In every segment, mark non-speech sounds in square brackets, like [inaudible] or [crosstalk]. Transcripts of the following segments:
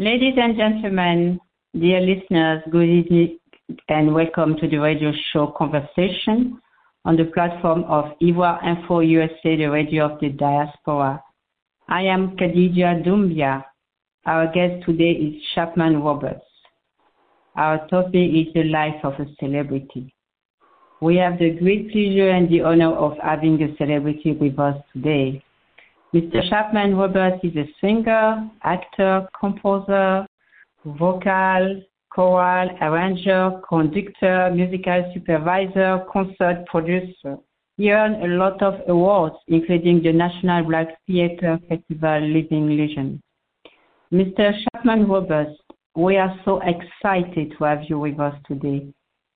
Ladies and gentlemen, dear listeners, good evening and welcome to the radio show conversation on the platform of Ivoire Info USA, the radio of the diaspora. I am Kadidia Doumbia. Our guest today is Chapman Roberts. Our topic is the life of a celebrity. We have the great pleasure and the honor of having a celebrity with us today. Mr. Chapman Roberts is a singer, actor, composer, vocal, choral, arranger, conductor, musical supervisor, concert producer. He earned a lot of awards, including the National Black Theatre Festival Living Legend. Mr. Chapman Roberts, we are so excited to have you with us today.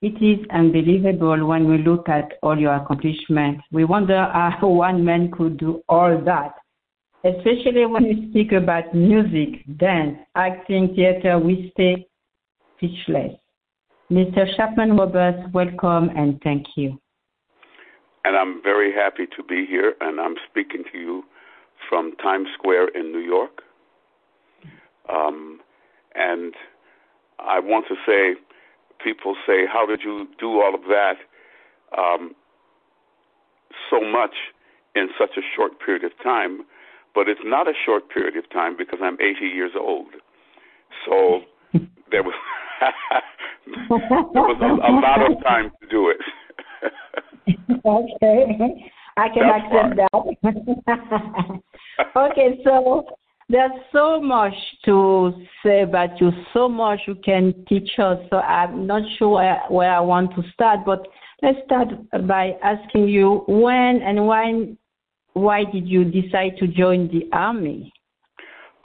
It is unbelievable when we look at all your accomplishments. We wonder how [laughs] one man could do all that especially when you speak about music, dance, acting, theater, we stay speechless. Mr. Chapman Roberts, welcome and thank you. And I'm very happy to be here, and I'm speaking to you from Times Square in New York. Um, and I want to say, people say, How did you do all of that um, so much in such a short period of time? But it's not a short period of time because I'm 80 years old. So [laughs] there was [laughs] there was a, a, lot of time to do it. [laughs] okay, I can That's accept that. okay, so there's so much to say about you, so much you can teach us. So I'm not sure where, where I want to start, but let's start by asking you when and when why did you decide to join the army?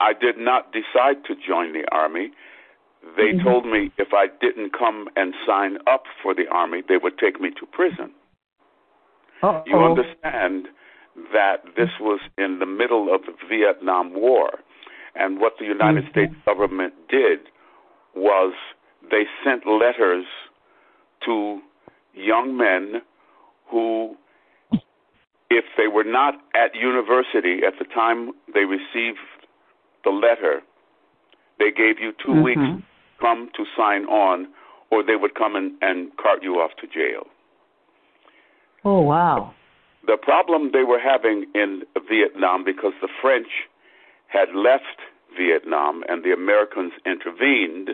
I did not decide to join the army. They mm-hmm. told me if I didn't come and sign up for the army, they would take me to prison. Uh-oh. You understand that this was in the middle of the Vietnam War, and what the United mm-hmm. States government did was they sent letters to young men who if they were not at university at the time they received the letter, they gave you 2 mm-hmm. weeks to come to sign on, or they would come and, and cart you off to jail. Oh, wow. The problem they were having in Vietnam, because the French had left Vietnam and the Americans intervened,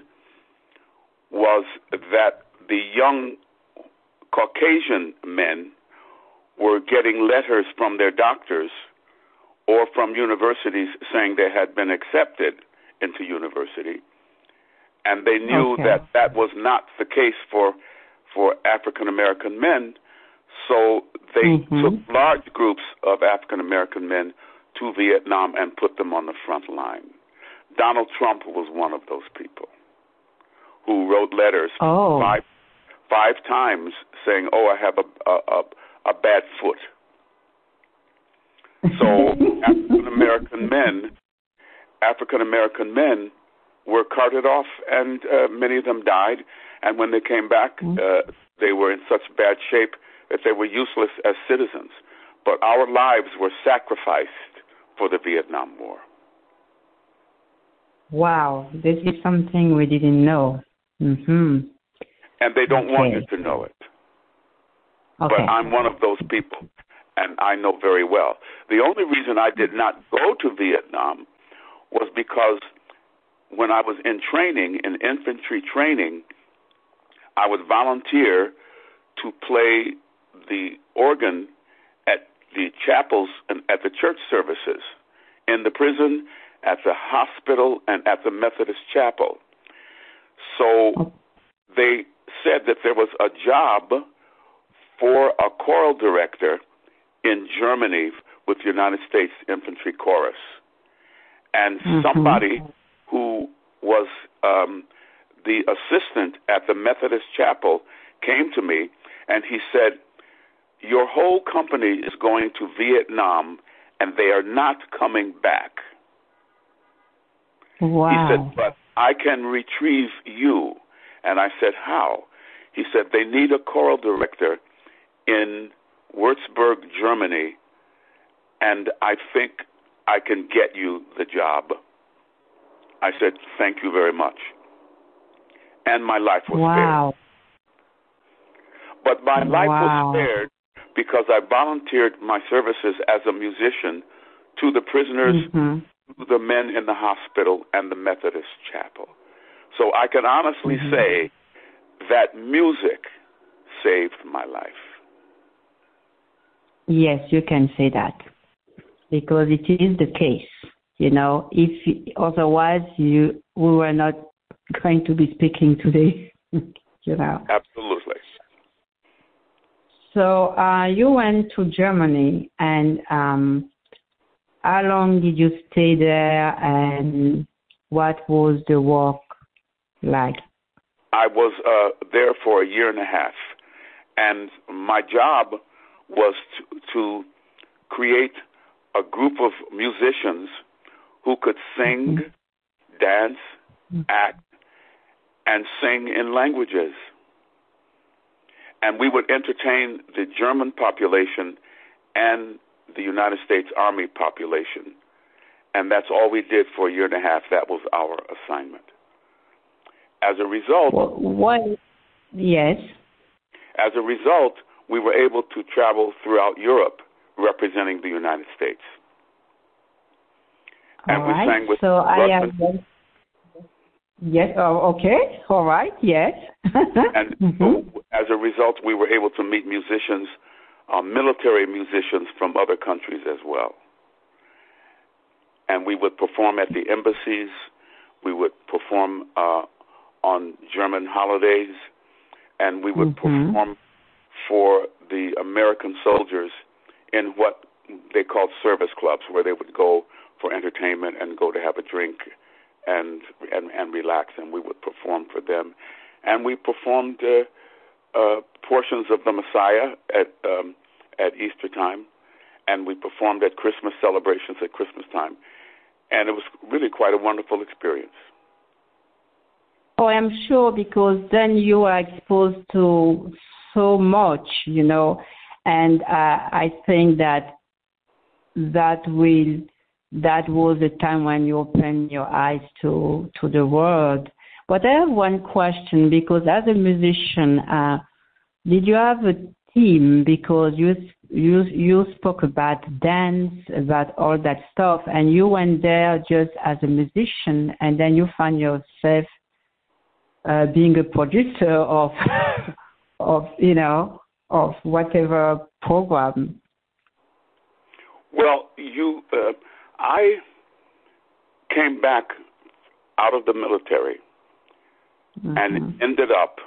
was that the young Caucasian men were getting letters from their doctors or from universities saying they had been accepted into university, and they knew okay. that that was not the case for for African American men. So they mm-hmm. took large groups of African American men to Vietnam and put them on the front line. Donald Trump was one of those people who wrote letters oh. five five times saying, "Oh, I have a, a, a bad foot. So [laughs] African American men, African American men, were carted off, and uh, many of them died. And when they came back, mm-hmm. uh, they were in such bad shape that they were useless as citizens. But our lives were sacrificed for the Vietnam War. Wow, this is something we didn't know. Mm-hmm. And they don't okay. want you to know it. Okay. But I'm one of those people, and I know very well. The only reason I did not go to Vietnam was because when I was in training, in infantry training, I would volunteer to play the organ at the chapels and at the church services, in the prison, at the hospital, and at the Methodist chapel. So oh. they said that there was a job for a choral director in Germany with the United States Infantry Chorus. And mm-hmm. somebody who was um, the assistant at the Methodist Chapel came to me and he said, Your whole company is going to Vietnam and they are not coming back. Wow. He said, But I can retrieve you. And I said, How? He said, They need a choral director in Würzburg, Germany, and I think I can get you the job. I said, Thank you very much. And my life was wow. spared. But my life Wow. was spared because I volunteered my services as a musician to the prisoners, Mhm. to the men in the hospital, and the Methodist chapel. So I can honestly Mhm. say that music saved my life. Yes, you can say that because it is the case. You know, if otherwise you we were not going to be speaking today. [laughs] you know. Absolutely. So uh, you went to Germany, and um, how long did you stay there, and what was the work like? I was uh, there for a year and a half, and my job was to, to create a group of musicians who could sing, mm-hmm. dance, mm-hmm. act, and sing in languages. And we would entertain the German population and the United States Army population. And that's all we did for a year and a half. That was our assignment. As a result, What? Yes. as a result, we were able to travel throughout Europe representing the United States. And All we right. sang with so I am. Yes. Oh, okay. All right. Yes. [laughs] And Mhm. as a result, we were able to meet musicians, uh, military musicians from other countries as well. And we would perform at the embassies. We would perform uh, on German holidays, and we would Mhm. perform for the American soldiers in what they called service clubs, where they would go for entertainment and go to have a drink and and, and relax, and we would perform for them. And we performed uh, uh, portions of the Messiah at um, at Easter time, and we performed at Christmas celebrations at Christmas time, and it was really quite a wonderful experience. Oh, I'm sure because then you are exposed to so much, you know, and uh, I think that that will that was the time when you opened your eyes to to the world. But I have one question because as a musician, uh, did you have a team? Because you you you spoke about dance, about all that stuff, and you went there just as a musician, and then you found yourself uh, being a producer of [laughs] of you know of whatever program. Well, you, uh, I came back out of the military Mhm. and ended up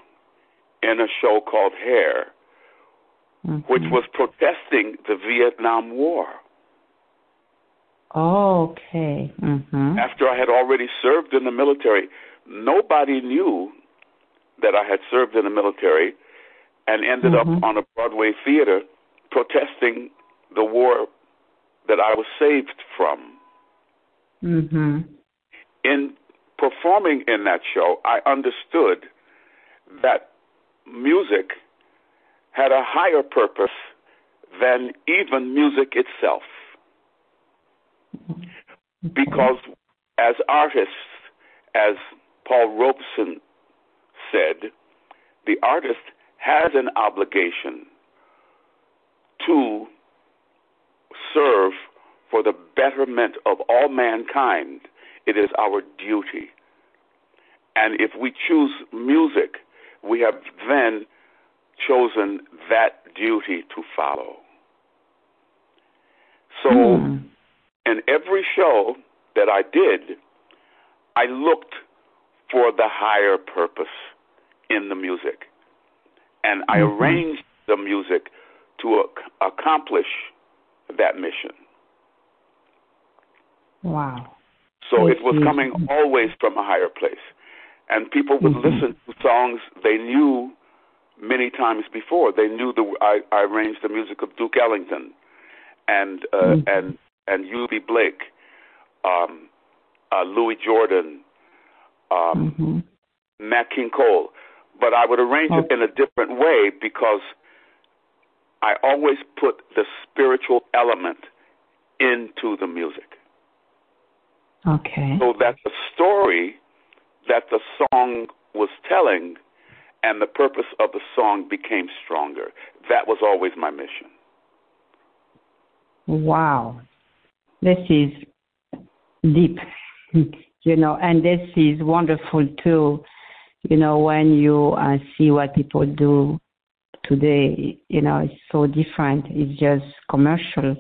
in a show called Hair, which Mhm. was protesting the Vietnam War. okay. hmm After I had already served in the military, nobody knew that I had served in the military and ended Mhm. up on a Broadway theater protesting the war that I was saved from. hmm In performing in that show, I understood that music had a higher purpose than even music itself. Because as artists, as Paul Robeson said, the artist has an obligation to serve for the betterment of all mankind. It is our duty. And if we choose music, we have then chosen that duty to follow. So, Hmm. in every show that I did, I looked for the higher purpose in the music. And I Mhm. arranged the music to ac- accomplish that mission. Wow. So I it was see. coming always from a higher place. And people would Mhm. listen to songs they knew many times before. They knew the I, I arranged the music of Duke Ellington and uh, Mhm. and and Eubie Blake, um, uh, Louis Jordan, um, hmm Nat King Cole, but I would arrange it oh. in a different way because I always put the spiritual element into the music. Okay. So that the story that the song was telling and the purpose of the song became stronger. That was always my mission. Wow. This is deep, [laughs] you know, and this is wonderful too, you know, when you uh, see what people do today, you know, it's so different. It's just commercial.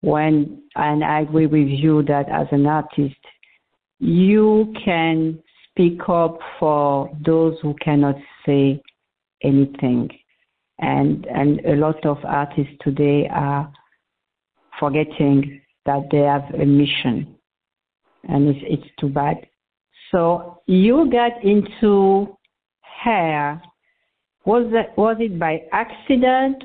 When, and I agree with you that as an artist, you can speak up for those who cannot say anything. And, and a lot of artists today are forgetting that they have a mission. And it's, it's too bad. So you got into hair. Was that, was it by accident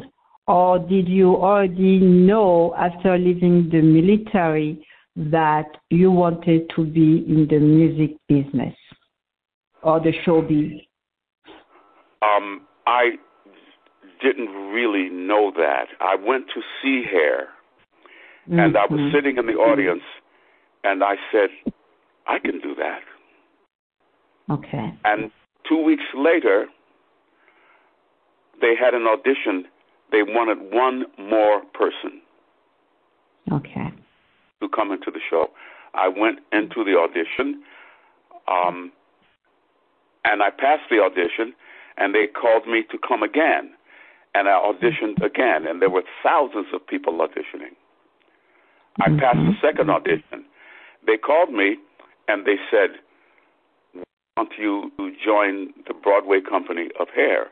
or did you already know after leaving the military that you wanted to be in the music business or the showbiz? Um, I didn't really know that. I went to see hair, mm-hmm. and I was mm-hmm. sitting in the audience, and I said, I can do that. Okay. And two weeks later, they had an audition. They wanted one more person. Okay. To come into the show. I went into the audition, um, and I passed the audition, and they called me to come again. And I auditioned again, and there were thousands of people auditioning. I passed the second audition. They called me, and they said, want you to join the Broadway company of hair.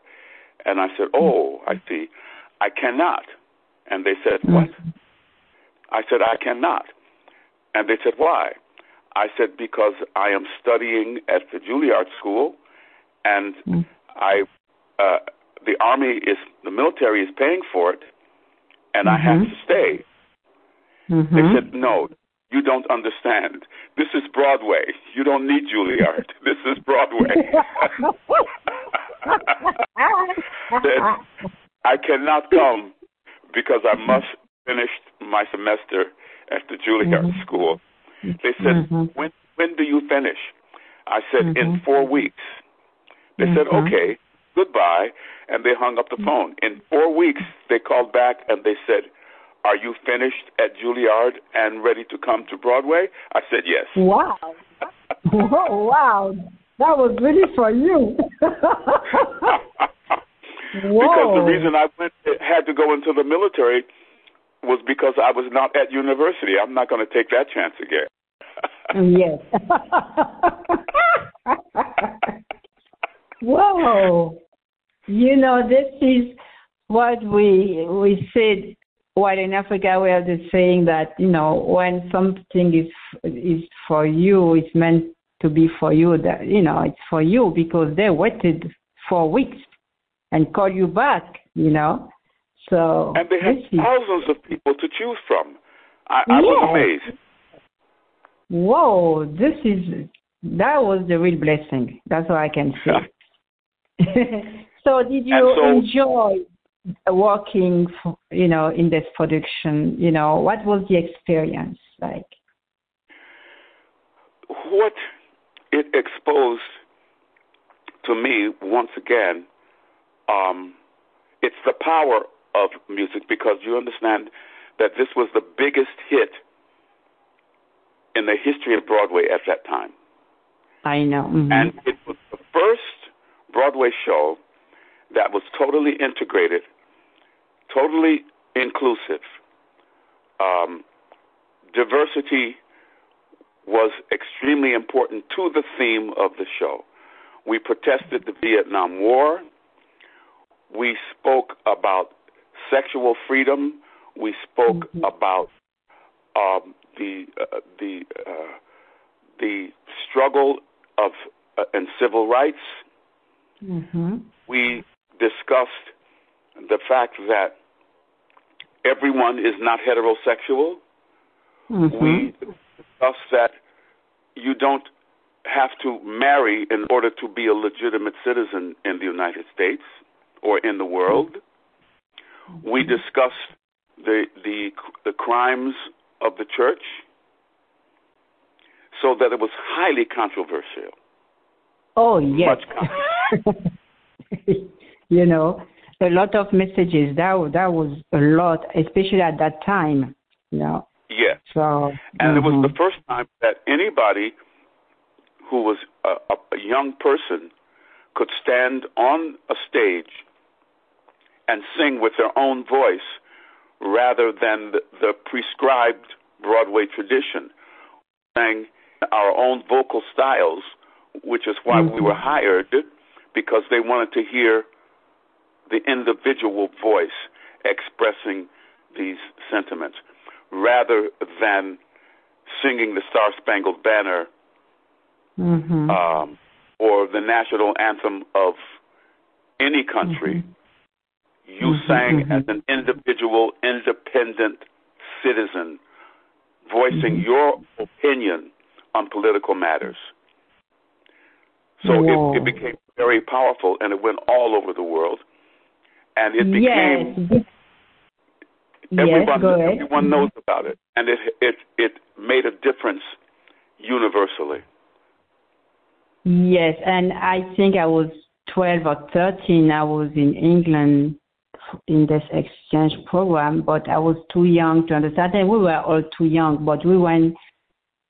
And I said, Oh, I see. I cannot. And they said, What? I said, I cannot. And they said, Why? I said, Because I am studying at the Juilliard School and I uh the army is the military is paying for it and mm-hmm. I have to stay. Mm-hmm. They said, No, you don't understand. This is Broadway. You don't need Juilliard. [laughs] This is Broadway. [laughs] I cannot come because I must finish my semester at the Juilliard mm-hmm. school. They said, mm-hmm. "When when do you finish?" I said, "In mm-hmm. four weeks." They said, mm-hmm. "Okay, goodbye," and they hung up the phone. In four weeks, they called back and they said, are you finished at Juilliard and ready to come to Broadway? I said yes. Wow. [laughs] oh, wow. That was really for you. [laughs] because the reason I went had to go into the military was because I was not at university. I'm not going to take that chance again. Mm, yes. [laughs] Whoa. You know, this is what we we said while in Africa we have the saying that you know when something is is for you, it's meant to be for you. That you know it's for you because they waited four weeks and call you back. You know, so and they had thousands of people to choose from. I, I yes. was amazed. Whoa, this is that was the real blessing. That's all I can say. [laughs] [laughs] so did you so, enjoy working, for, you know, in this production? You know, what was the experience like? What it exposed to me once again, um, it's the power of music because you understand that this was the biggest hit in the history of Broadway at that time. I know. Mm-hmm. And it was the first Broadway show that was totally integrated, totally inclusive. Um, diversity was extremely important to the theme of the show. We protested the Vietnam War. We spoke about sexual freedom. We spoke mm-hmm. about um, the uh, the uh, the struggle of uh, and civil rights. Mm-hmm. We discussed the fact that everyone is not heterosexual. Mm-hmm. We discussed that you don't have to marry in order to be a legitimate citizen in the United States or in the world. Mm-hmm. We discussed the the the crimes of the church. so that it was highly controversial. Oh yes. [laughs] you know, a lot of messages. That that was a lot, especially at that time. You know. Yes. So. And mm-hmm. it was the first time that anybody who was a, a young person could stand on a stage and sing with their own voice rather than the, the prescribed Broadway tradition, sang our own vocal styles, which is why mm-hmm. we were hired because they wanted to hear the individual voice expressing these sentiments rather than singing the Star Spangled Banner mm-hmm. um, or the national anthem of any country. Mm-hmm. You mm-hmm, sang mm-hmm. as an individual, independent citizen, voicing Mm-hmm. your opinion on political matters. So it, it became very powerful, and it went all over the world, and it became yes. everyone yes, everyone knows about it, and it it it made a difference universally. Yes, and I think I was 12 or 13. I was in England in this exchange program, but I was too young to understand. And we were all too young, but we went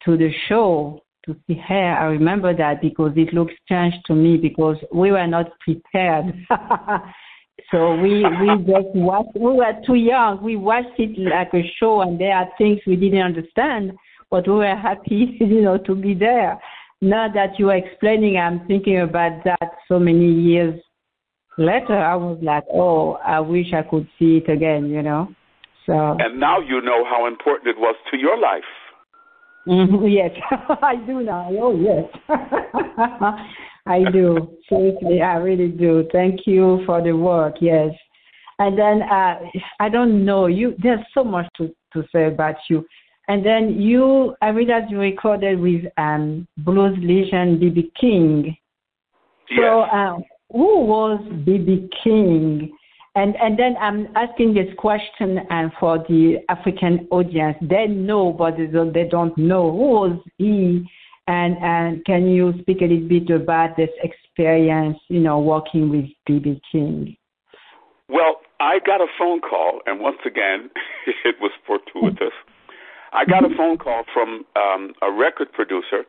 to the show to see her. I remember that because it looked strange to me because we were not prepared. [laughs] so we we just watched. We were too young. We watched it like a show, and there are things we didn't understand, but we were happy, [laughs] you know, to be there. Now that you are explaining, I'm thinking about that so many years later. I was like, oh, I wish I could see it again, you know. So And now you know how important it was to your life. Mhm, [laughs] yes, [laughs] I do now. Oh yes, I do. Seriously, I really do. Thank you for the work. Yes, and then uh, I don't know you. There's so much to to say about you. And then you, I read that you recorded with um, blues legend BB King. So, uh, who was BB King? And and then I'm asking this question and for the African audience. They know, but they don't know who was he. And and can you speak a little bit about this experience, you know, working with BB King? Well, I got a phone call, and once again, [laughs] it was fortuitous. I got a phone call from um, a record producer,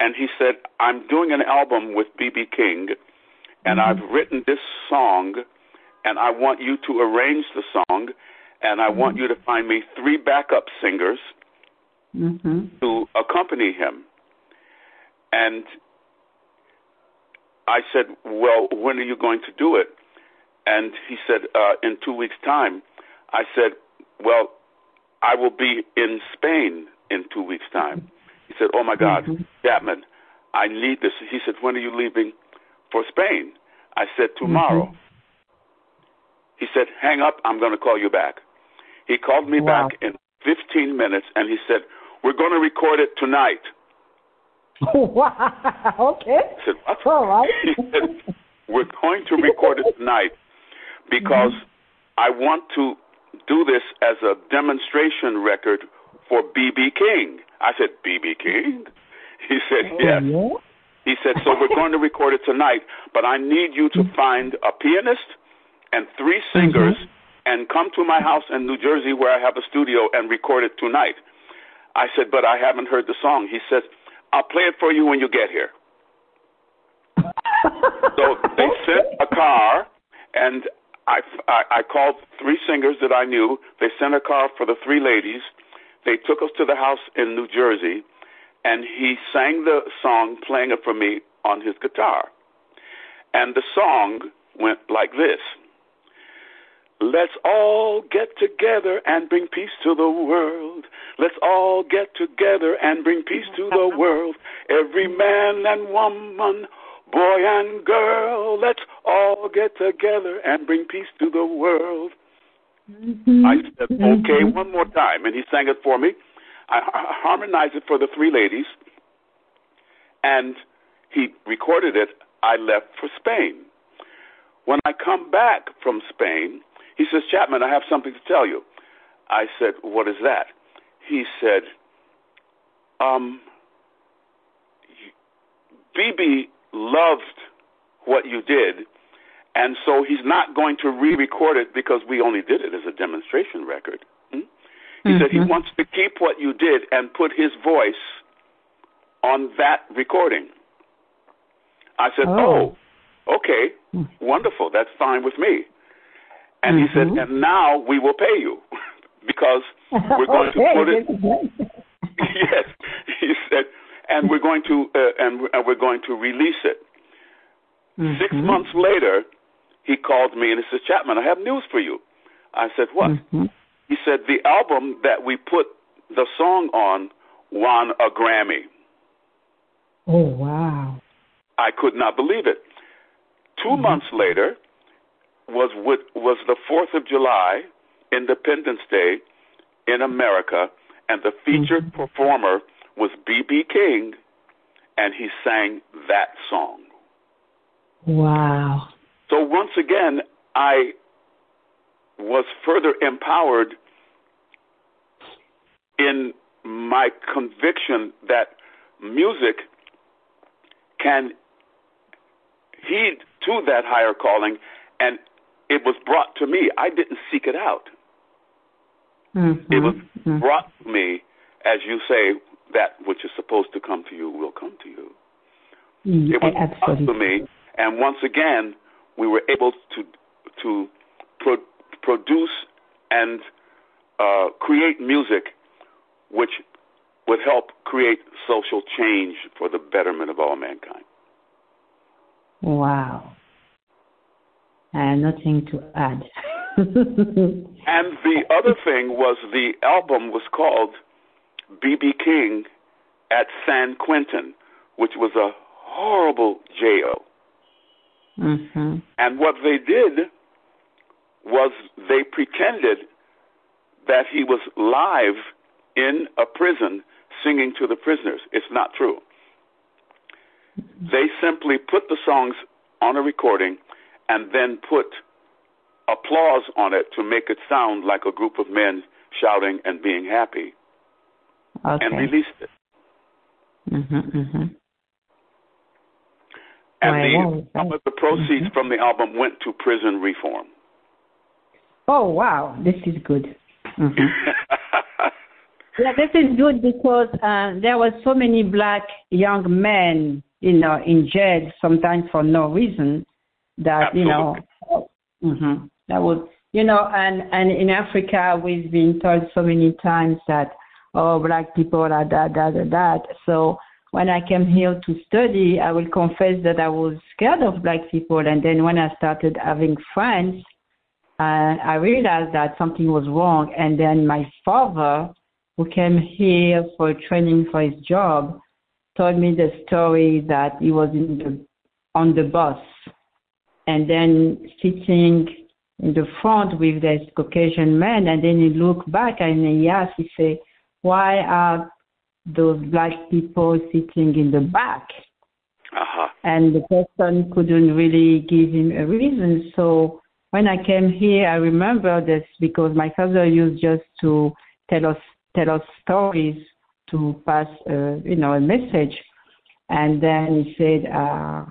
and he said, I'm doing an album with B.B. King, and I've written this song, and I want you to arrange the song, and I want you to find me three backup singers Mm-hmm. to accompany him. And I said, Well, when are you going to do it? And he said, uh, In two weeks' time. I said, Well, I will be in Spain in two weeks' time. He said, Oh my God, Mhm. Chapman, I need this. He said, When are you leaving for Spain? I said, Tomorrow. Mhm. He said, Hang up, I'm going to call you back. He called me Wow. back in 15 minutes and he said, We're going to record it tonight. [laughs] wow. Okay. I said, What? All right. he [laughs] said, We're going to record it tonight because I want to do this as a demonstration record for B.B. King. I said, B.B. King? He said, oh, Yes. Oh, yeah? He said, So we're going to record it tonight, but I need you to find a pianist and three mm-hmm. singers and come to my house in New Jersey where I have a studio and record it tonight. I said, But I haven't heard the song. He says, I'll play it for you when you get here. [laughs] So they sent a car, and I, I, I called three singers that I knew. They sent a car for the three ladies. They took us to the house in New Jersey, and he sang the song, playing it for me on his guitar. And the song went like this Let's all get together and bring peace to the world. Let's all get together and bring peace to the world. Every man and woman, boy and girl, let's all get together and bring peace to the world. Mhm. I said, okay, Mhm. one more time. And he sang it for me. I harmonized it for the three ladies. And he recorded it. I left for Spain. When I come back from Spain, he says, Chapman, I have something to tell you. I said, What is that? He said, Um, BB loved what you did, and so he's not going to re-record it because we only did it as a demonstration record. Hmm? He mm-hmm. said he mm-hmm. wants to keep what you did and put his voice on that recording. I said, "Oh, oh okay, hmm. wonderful. That's fine with me." And mm-hmm. he said, mm-hmm. "And now we will pay you [laughs] because we're going [laughs] okay. to put it." [laughs] yes, he said, and we're going to uh, and, and we're going to release it. Mm-hmm. Six months later, he called me and he said, Chapman, I have news for you. I said, What? Mm-hmm. He said, The album that we put the song on won a Grammy. Oh, wow. I could not believe it. 2 mm-hmm. months later was with, was the 4th of July, Independence Day in America, and the featured mm-hmm. performer was B.B. King, and he sang that song. Wow. So once again, I was further empowered in my conviction that music can heed to that higher calling, and it was brought to me. I didn't seek it out. Mm-hmm. It was mm-hmm. brought to me, as you say, that which is supposed to come to you will come to you. Yeah, it was absolutely. brought to me, and once again, we were able to to pro- produce and uh, create music which would help create social change for the betterment of all mankind. Wow. And nothing to add. [laughs] and the other thing was the album was called B.B. King at San Quentin, which was a horrible jail. Mm-hmm. And what they did was they pretended that he was live in a prison singing to the prisoners. It's not true. Mm-hmm. They simply put the songs on a recording and then put applause on it to make it sound like a group of men shouting and being happy okay. and released it. Mm-hmm, mm-hmm. And the, some of the proceeds mm-hmm. from the album went to prison reform. Oh wow, this is good. Mm-hmm. [laughs] yeah, this is good because uh, there were so many black young men, you know, in jail sometimes for no reason. That Absolutely. you know, mm-hmm, that would you know, and and in Africa we've been told so many times that oh black people are that that that that. So when I came here to study, I will confess that I was scared of black people. And then when I started having friends, uh, I realized that something was wrong. And then my father, who came here for training for his job, told me the story that he was in the, on the bus and then sitting in the front with this Caucasian man. And then he looked back and he asked, he said, why are those black people sitting in the back. Uh-huh. And the person couldn't really give him a reason. So when I came here, I remember this because my father used just to tell us tell us stories to pass, uh, you know, a message. And then he said uh,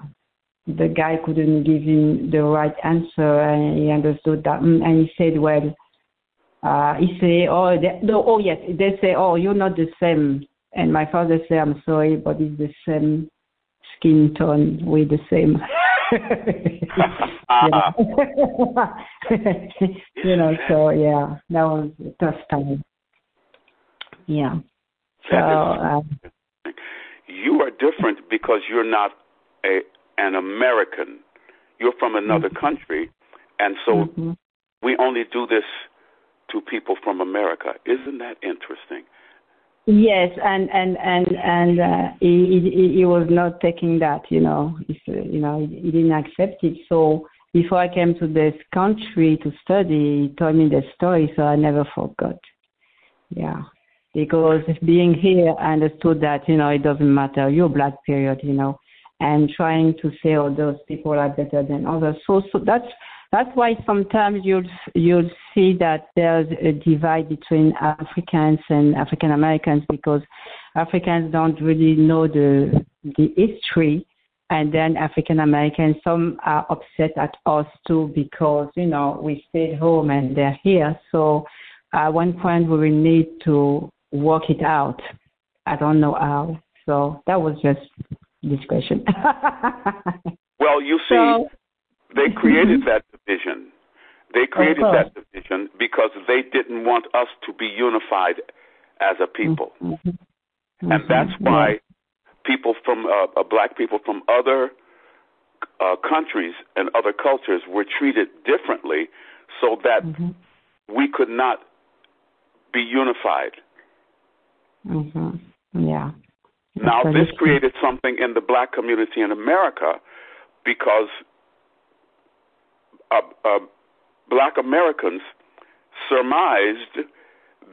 the guy couldn't give him the right answer, and he understood that. Mm, and he said, well, uh, he say, oh, they, no, oh yes, they say, oh, you're not the same and my father said, I'm sorry, but it's the same skin tone. We're the same. [laughs] [laughs] [laughs] you know, so yeah, that was a tough time. Yeah. So, um, you are different because you're not a an American. You're from another mm-hmm. country, and so mm-hmm. we only do this to people from America. Isn't that interesting? Yes, and and and and uh, he, he he was not taking that, you know. He, you know, he didn't accept it. So before I came to this country to study, he told me the story, so I never forgot. Yeah, because being here, I understood that you know it doesn't matter. You're black, period. You know, and trying to say, oh, those people are better than others. So so that's that's why sometimes you'll you'll see that there's a divide between Africans and African Americans because Africans don't really know the the history and then African Americans. Some are upset at us too because you know we stayed home and they're here. So at one point we will need to work it out. I don't know how. So that was just discussion. [laughs] well, you see, so, they created mm-hmm. that division. They created that division because they didn't want us to be unified as a people. Mm-hmm. Mm-hmm. And that's why people from uh, uh, black people from other uh, countries and other cultures were treated differently so that mm-hmm. we could not be unified. Mm-hmm. Yeah. Now, this created something in the black community in America because uh, uh, black Americans surmised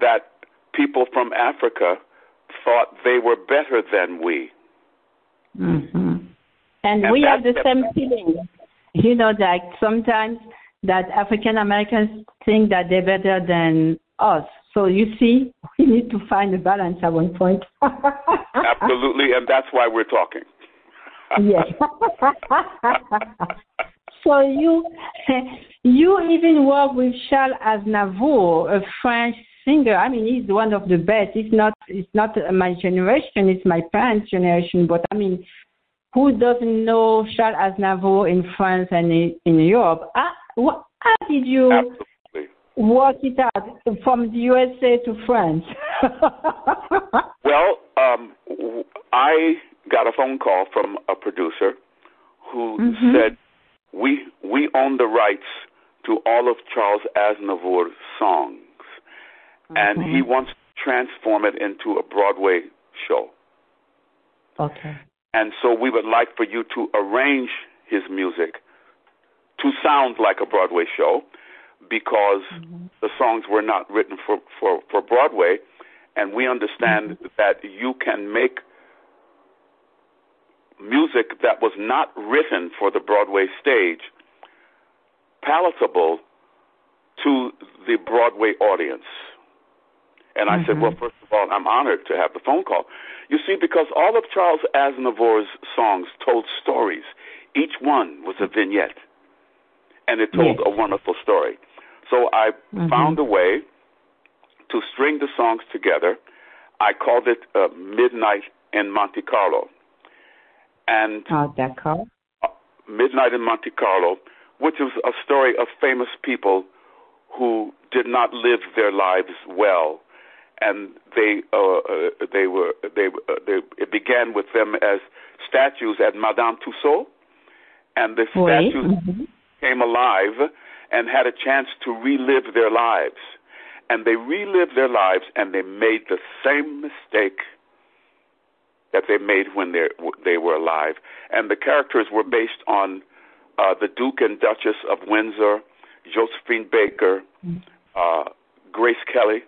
that people from Africa thought they were better than we. Mm-hmm. And, and we have the same feeling. You know, that sometimes that African Americans think that they're better than us. So you see, [laughs] we need to find a balance at one point. [laughs] Absolutely, and that's why we're talking. yes. [laughs] so you you even work with Charles Aznavour, a French singer. I mean, he's one of the best. It's not it's not my generation, it's my parents' generation. But I mean, who doesn't know Charles Aznavour in France and in Europe? Ah, how, how did you Absolutely. Work it out from the USA to France? [laughs] well, um, I got a phone call from a producer who mm-hmm. said we we own the rights to all of Charles Aznavour's songs and mm-hmm. he wants to transform it into a Broadway show. Okay. And so we would like for you to arrange his music to sound like a Broadway show because mm-hmm. the songs were not written for, for, for Broadway. And we understand mm-hmm. that you can make music that was not written for the Broadway stage palatable to the Broadway audience. And I mm-hmm. said, well, first of all, I'm honored to have the phone call. You see, because all of Charles Aznavour's songs told stories. Each one was a vignette, and it told yes. a wonderful story. I mm-hmm. found a way to string the songs together. I called it uh, Midnight in Monte Carlo. And oh, d'accord. Uh, Midnight in Monte Carlo, which was a story of famous people who did not live their lives well and they uh, uh, they were they uh, they it began with them as statues at Madame Tussauds, and the statues mm-hmm. came alive and had a chance to relive their lives, and they relived their lives and they made the same mistake that they made when they they were alive, and the characters were based on uh, the Duke and Duchess of Windsor, Josephine Baker, mm-hmm. uh, Grace Kelly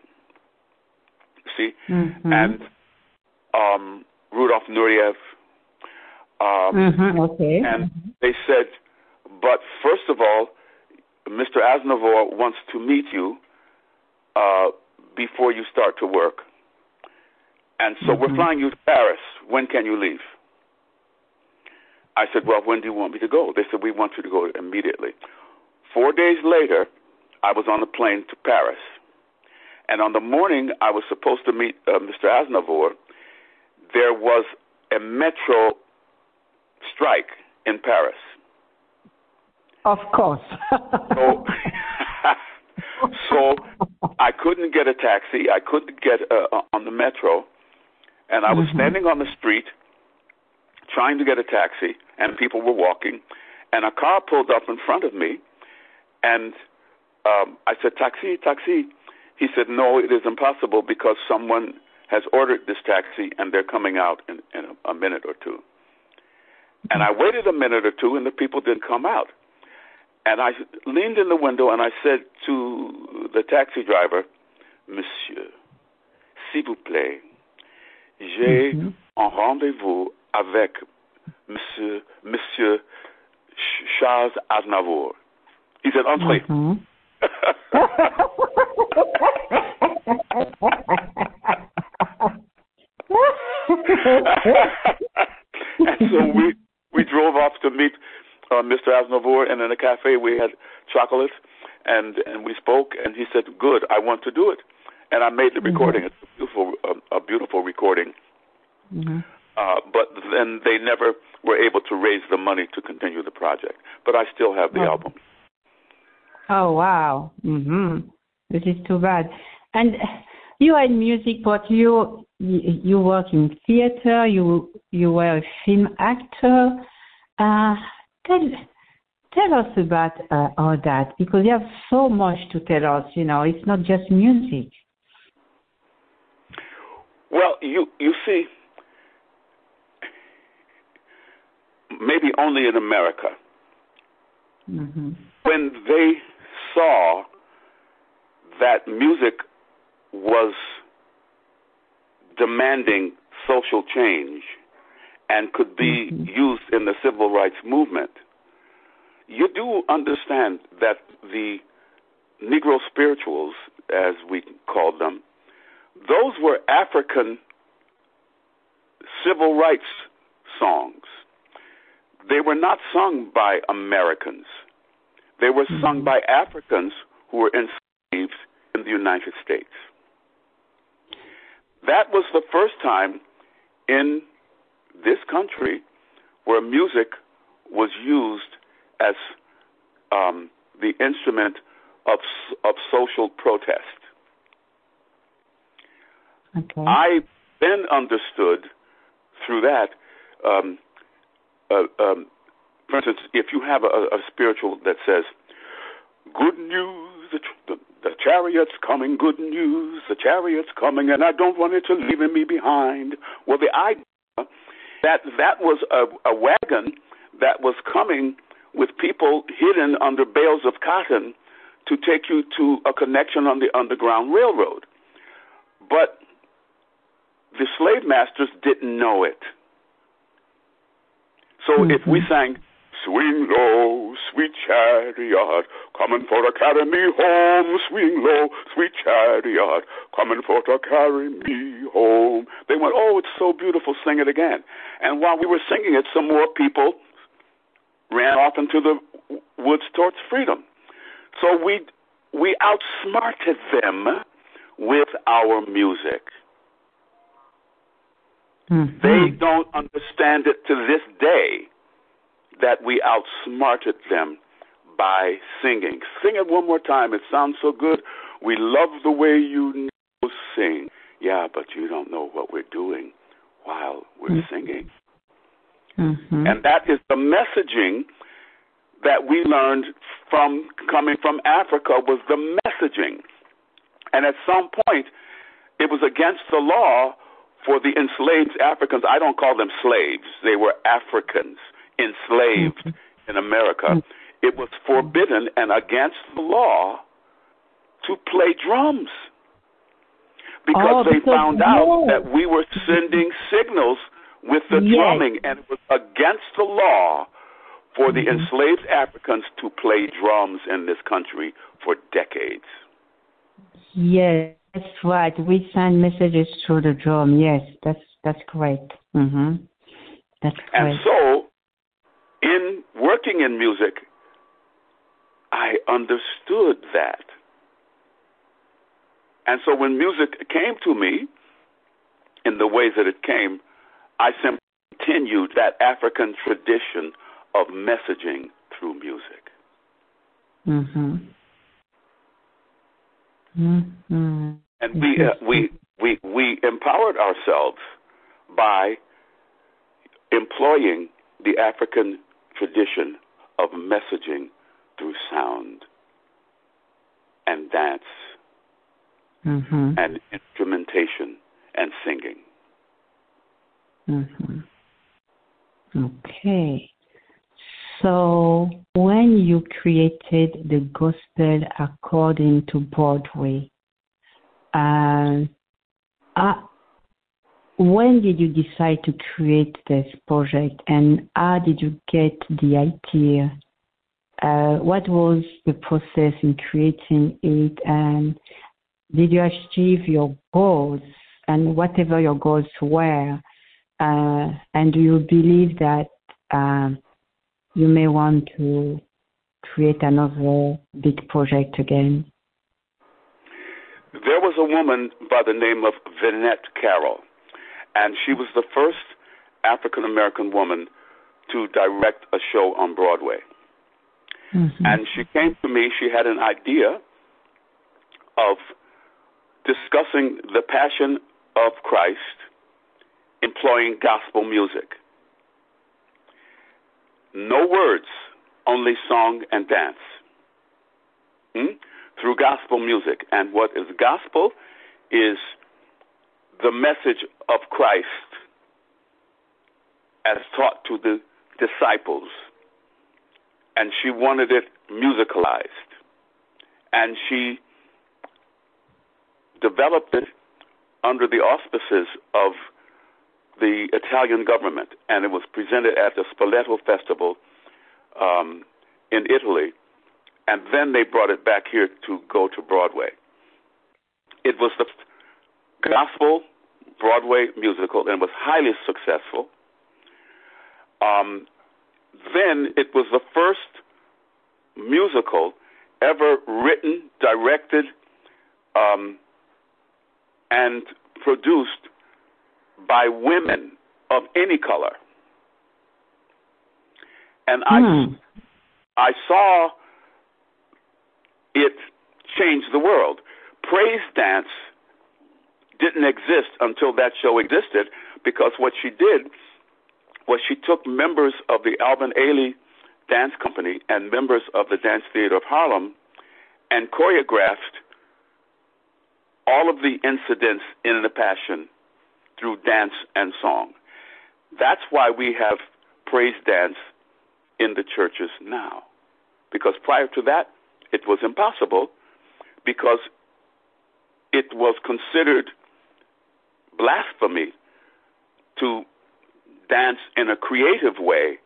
see, mm-hmm. and um, Rudolf Nureyev. Um, mm-hmm, okay. And they said, but first of all, Mr. Aznavour wants to meet you uh, before you start to work. And so mm-hmm. we're flying you to Paris. When can you leave? I said, Well, when do you want me to go? They said, We want you to go immediately. Four days later, I was on a plane to Paris. And on the morning I was supposed to meet uh, Mr. Aznavour, there was a metro strike in Paris. Of course. so, [laughs] so I couldn't get a taxi. I couldn't get uh, on the metro, and I was mm-hmm. standing on the street trying to get a taxi, and people were walking, and a car pulled up in front of me, and um, I said, "Taxi, taxi." He said, No, it is impossible because someone has ordered this taxi and they're coming out in, in a, a minute or two. And I waited a minute or two and the people didn't come out. And I leaned in the window and I said to the taxi driver, Monsieur, s'il vous plaît, j'ai mm-hmm. un rendez-vous avec Monsieur, Monsieur Charles Aznavour. He said, Entrez. Mm-hmm. [laughs] and so we we we drove off to meet uh, Mr. Aznavour, and in a cafe we had chocolate, and and we spoke, and he said, "Good, I want to do it," and I made the mm-hmm. recording. It's a beautiful, a, a beautiful recording. Mm-hmm. Uh, but then they never were able to raise the money to continue the project. But I still have the oh. album. Oh wow! Mhm. This is too bad. And you are in music, but you you work in theater. You you were a film actor. Uh, tell tell us about uh, all that because you have so much to tell us. You know, it's not just music. Well, you you see, maybe only in America, mm-hmm. when they saw that music was demanding social change and could be mm-hmm. used in the civil rights movement, you do understand that the Negro spirituals, as we called them, those were African civil rights songs. They were not sung by Americans. They were mm-hmm. sung by Africans who were enslaved in the United States. That was the first time in this country where music was used as um, the instrument of of social protest. Okay. I then understood through that. Um, uh, um, for instance, if you have a, a spiritual that says, "Good news, the, the, the chariot's coming. Good news, the chariot's coming, and I don't want it to leave me behind." Well, the idea that that was a, a wagon that was coming with people hidden under bales of cotton to take you to a connection on the Underground Railroad. But the slave masters didn't know it. So mm-hmm. if we sang, Swing low, sweet chariot, coming for to carry me home. Swing low, sweet chariot, coming for to carry me home. They went, oh, it's so beautiful, sing it again. And while we were singing it, some more people ran off into the woods towards freedom. So we we outsmarted them with our music. Mm-hmm. They don't understand it to this day that we outsmarted them by singing. Sing it one more time. It sounds so good. We love the way you sing. Yeah, but you don't know what we're doing while we're mm-hmm. singing. Mm-hmm. And that is the messaging that we learned from coming from Africa was the messaging. And at some point, it was against the law for the enslaved Africans. I don't call them slaves; they were Africans enslaved mm-hmm. in America. Mm-hmm. It was forbidden and against the law to play drums because oh, they because found out that we were sending signals with the yes. drumming, and it was against the law for the mm-hmm. enslaved Africans to play drums in this country for decades. Yes, that's right. We send messages through the drum. Yes, that's that's great. Mm-hmm. That's great. And so, working in music, I understood that. And so when music came to me in the ways that it came, I simply continued that African tradition of messaging through music. Mm-hmm. Mm-hmm. And we, uh, we, we, we empowered ourselves by employing the African tradition of messaging through sound and dance mm-hmm. and instrumentation and singing. Mm-hmm. Okay. So, when you created the gospel according to Broadway, uh, when did you decide to create this project and how did you get the idea? Uh, what was the process in creating it and did you achieve your goals and whatever your goals were? Uh, and do you believe that um, you may want to create another big project again? There was a woman by the name of Vinette Carroll, and she was the first African American woman to direct a show on Broadway. Mm-hmm. And she came to me, she had an idea of discussing the passion of Christ employing gospel music. No words, only song and dance. Hmm? Through gospel music. And what is gospel is the message of Christ as taught to the disciples. And she wanted it musicalized. And she developed it under the auspices of the Italian government, and it was presented at the Spoleto Festival um, in Italy, and then they brought it back here to go to Broadway. It was the gospel Broadway musical and was highly successful. Um, then it was the first musical ever written, directed, um, and produced by women of any color. And I, hmm. I saw it change the world. Praise dance didn't exist until that show existed because what she did was she took members of the Alvin Ailey Dance Company and members of the Dance Theater of Harlem and choreographed all of the incidents in the Passion through dance and song. That's why we have praise dance in the churches now. Because prior to that, it was impossible because it was considered blasphemy to dance in a creative way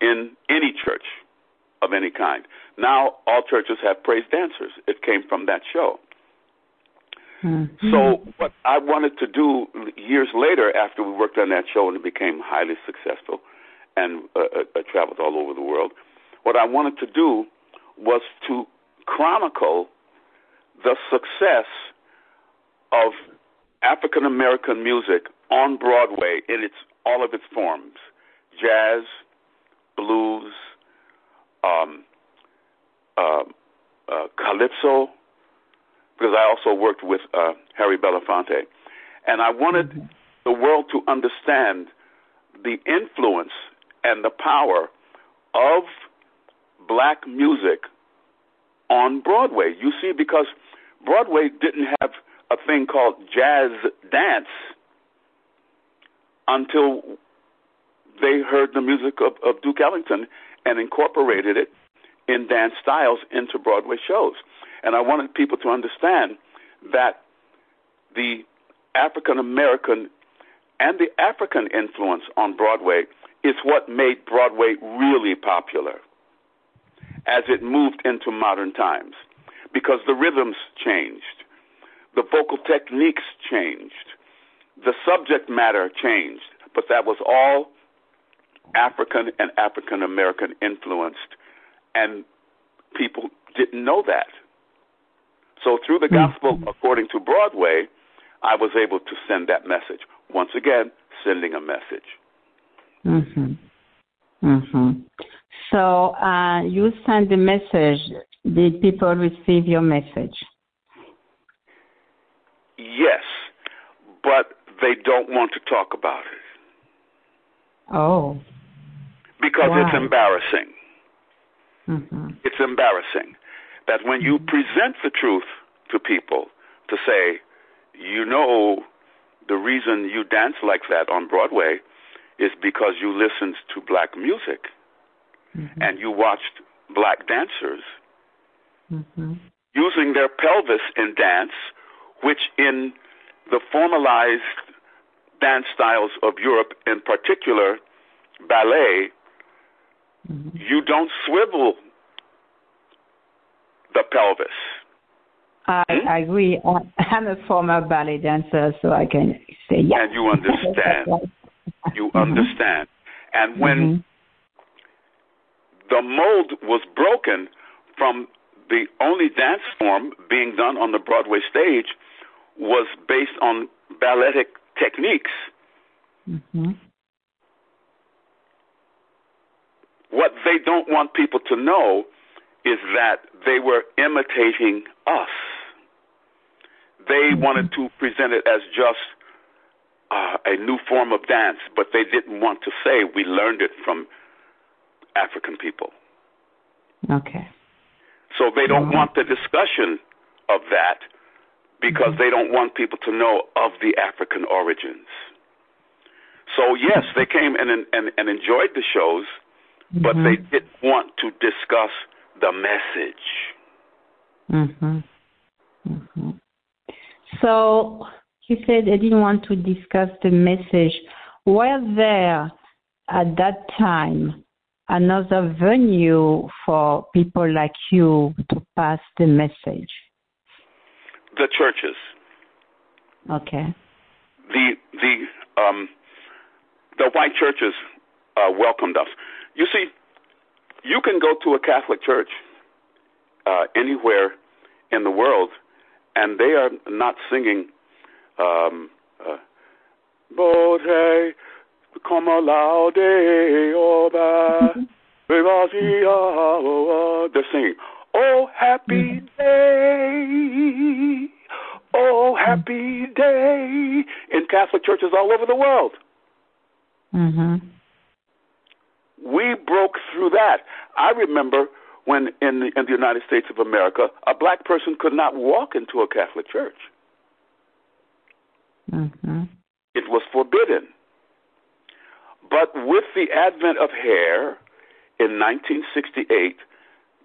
in any church of any kind. Now all churches have praise dancers. It came from that show. Mm-hmm. So what I wanted to do years later, after we worked on that show and it became highly successful, and uh, uh, uh, traveled all over the world, what I wanted to do was to chronicle the success of African American music on Broadway in its all of its forms: jazz, blues, um, uh, uh, calypso, because I also worked with uh, Harry Belafonte, and I wanted mm-hmm. the world to understand the influence and the power of black music on Broadway. You see, because Broadway didn't have a thing called jazz dance until they heard the music of, of Duke Ellington and incorporated it in dance styles into Broadway shows. And I wanted people to understand that the African American and the African influence on Broadway is what made Broadway really popular as it moved into modern times because the rhythms changed, the vocal techniques changed, the subject matter changed, but that was all African and African American influenced, and people didn't know that. So through the gospel mm-hmm. according to Broadway, I was able to send that message. Once again, sending a message. Mhm. Mhm. So uh, you sent the message. Did people receive your message? Yes, but they don't want to talk about it. Oh. Because it's embarrassing. Mm-hmm. It's embarrassing that when you present the truth to people to say, you know, the reason you dance like that on Broadway is because you listened to black music mm-hmm. and you watched black dancers mm-hmm. using their pelvis in dance, which in the formalized dance styles of Europe, in particular ballet, mm-hmm. you don't swivel the pelvis. I, hmm? I agree. I'm a former ballet dancer, so I can say yes. And you understand. [laughs] you mm-hmm. understand. And when Mhm. the mold was broken from the only dance form being done on the Broadway stage was based on balletic techniques. Mhm. What they don't want people to know is that they were imitating us. They wanted to present it as just uh, a new form of dance, but they didn't want to say we learned it from African people. Okay. So they don't Mhm. want the discussion of that because they don't want people to know of the African origins. So yes, they came and and, and enjoyed the shows, but Mhm. they didn't want to discuss the message. Mhm. Mhm. So you said they didn't want to discuss the message. Were there at that time another venue for people like you to pass the message? The churches, Okay. the the um, the white churches uh, welcomed us. You see, you can go to a Catholic church uh, anywhere in the world, and they are not singing um, uh, "Bote como laude oba." They're singing, "Oh happy day, oh happy day," in Catholic churches all over the world. Mhm. We broke through that. I remember when in the, in the United States of America, a black person could not walk into a Catholic church. Mhm. It was forbidden. But with the advent of hair in 1968,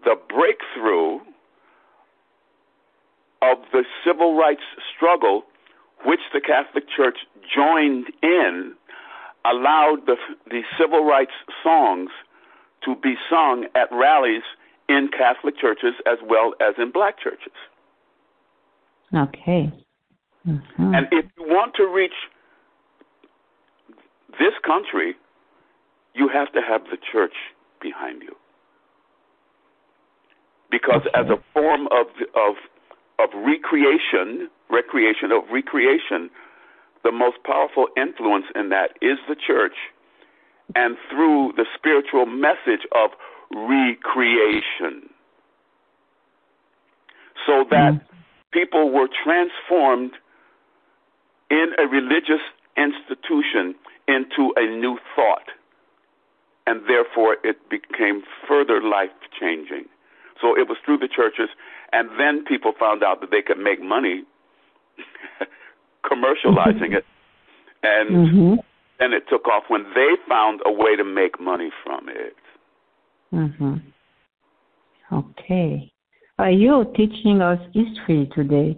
the breakthrough of the civil rights struggle, which the Catholic Church joined in, allowed the, the civil rights songs to be sung at rallies in Catholic churches as well as in black churches. Okay. Mhm. And if you want to reach this country, you have to have the church behind you. Because Okay. as a form of of of recreation, recreation of recreation, the most powerful influence in that is the church and through the spiritual message of recreation. So that Mm. people were transformed in a religious institution into a new thought. And therefore, it became further life changing. So it was through the churches, and then people found out that they could make money [laughs] commercializing it. And Mhm. then it took off when they found a way to make money from it. Mhm. Okay. Uh, you're teaching us history today.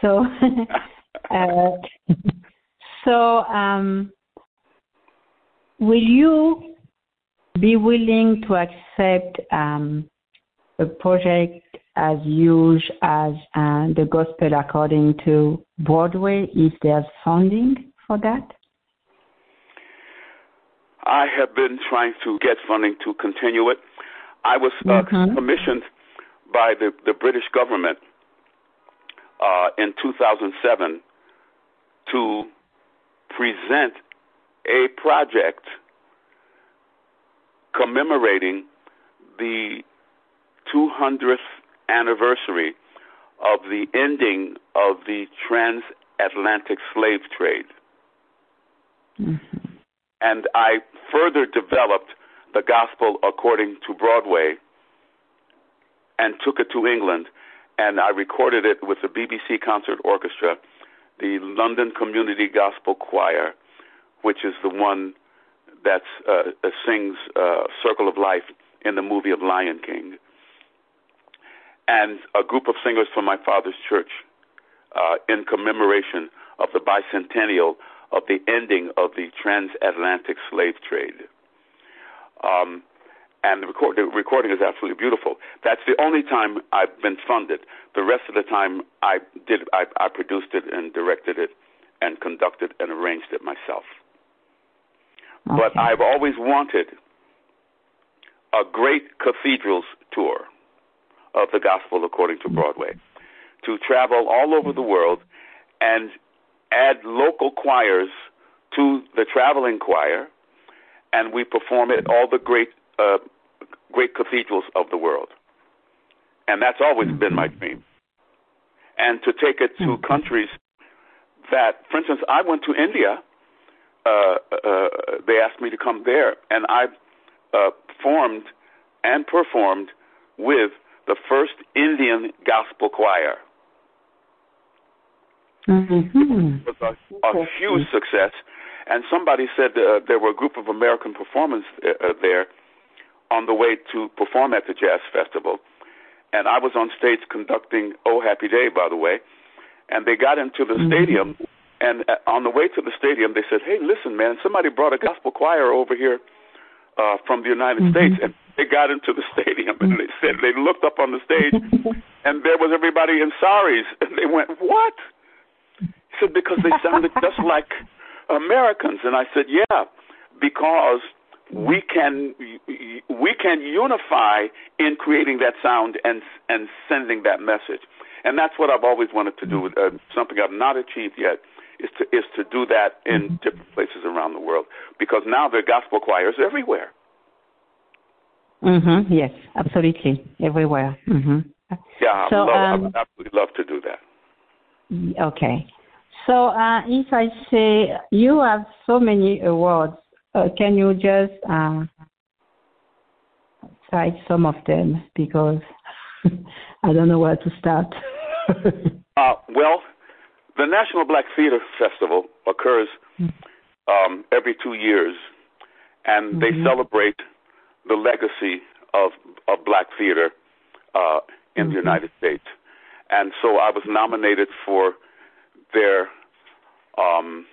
So, [laughs] uh, [laughs] so um, will you be willing to accept um, a project as huge as uh, the Gospel According to Broadway if there's funding for that? I have been trying to get funding to continue it. I was uh, Mhm. commissioned by the, the British government uh, in 2007 to present a project commemorating the 200th anniversary of the ending of the transatlantic slave trade. Mhm. And I further developed the gospel according to Broadway and took it to England. And I recorded it with the BBC Concert Orchestra, the London Community Gospel Choir, which is the one that uh, uh, sings uh, Circle of Life in the movie of Lion King, and a group of singers from my father's church uh, in commemoration of the bicentennial of the ending of the transatlantic slave trade. Um, and the, record, the recording is absolutely beautiful. That's the only time I've been funded. The rest of the time, I did. I, I produced it and directed it, and conducted and arranged it myself. Okay. But I've always wanted a great cathedrals tour of the gospel according to Broadway, to travel all over the world and add local choirs to the traveling choir, and we perform at all the great uh, great cathedrals of the world. And that's always been my dream. And to take it to countries that, for instance, I went to India. Uh, uh, they asked me to come there, and I uh, formed and performed with the first Indian gospel choir. Mm-hmm. It was a, a huge success. And somebody said uh, there were a group of American performers uh, uh, there on the way to perform at the Jazz Festival. And I was on stage conducting Oh Happy Day, by the way. And they got into the Mhm. stadium. And uh, on the way to the stadium, they said, Hey, listen, man, somebody brought a gospel choir over here uh, from the United Mhm. States. And they got into the stadium and they said, they looked up on the stage [laughs] and there was everybody in saris. And they went, What? He said, Because they sounded just [laughs] like Americans. And I said, Yeah, because we can we can unify in creating that sound and and sending that message. And that's what I've always wanted to do. Uh, something I've not achieved yet is to is to do that in different places around the world. Because now there are gospel choirs everywhere. Mm-hmm. Yes, absolutely, everywhere. Mm-hmm. Yeah, So, I, um, would absolutely love to do that. Okay. So uh, if I say you have so many awards, uh, can you just uh, cite some of them because [laughs] I don't know where to start. [laughs] Uh, well, the National Black Theater Festival occurs um, every two years, and they Mhm. celebrate the legacy of of black theater uh, in the Mhm. United States. And so I was nominated for their, um,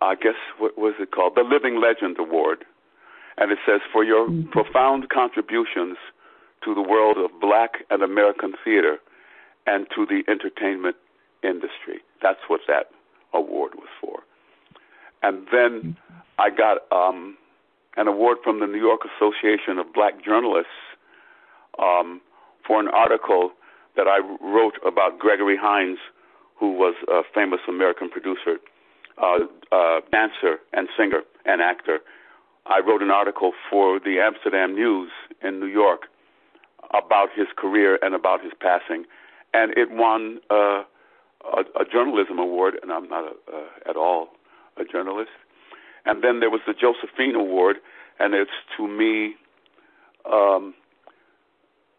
I guess what was it called, the Living Legend Award, and it says for your Mhm. profound contributions to the world of black and American theater and to the entertainment industry. That's what that award was for. And then I got um, an award from the New York Association of Black Journalists um, for an article that I wrote about Gregory Hines, who was a famous American producer, uh, uh, dancer, and singer and actor. I wrote an article for the Amsterdam News in New York about his career and about his passing, and it won uh, a, a journalism award. And I'm not a, uh, at all a journalist. And then there was the Josephine Award, and it's to me um,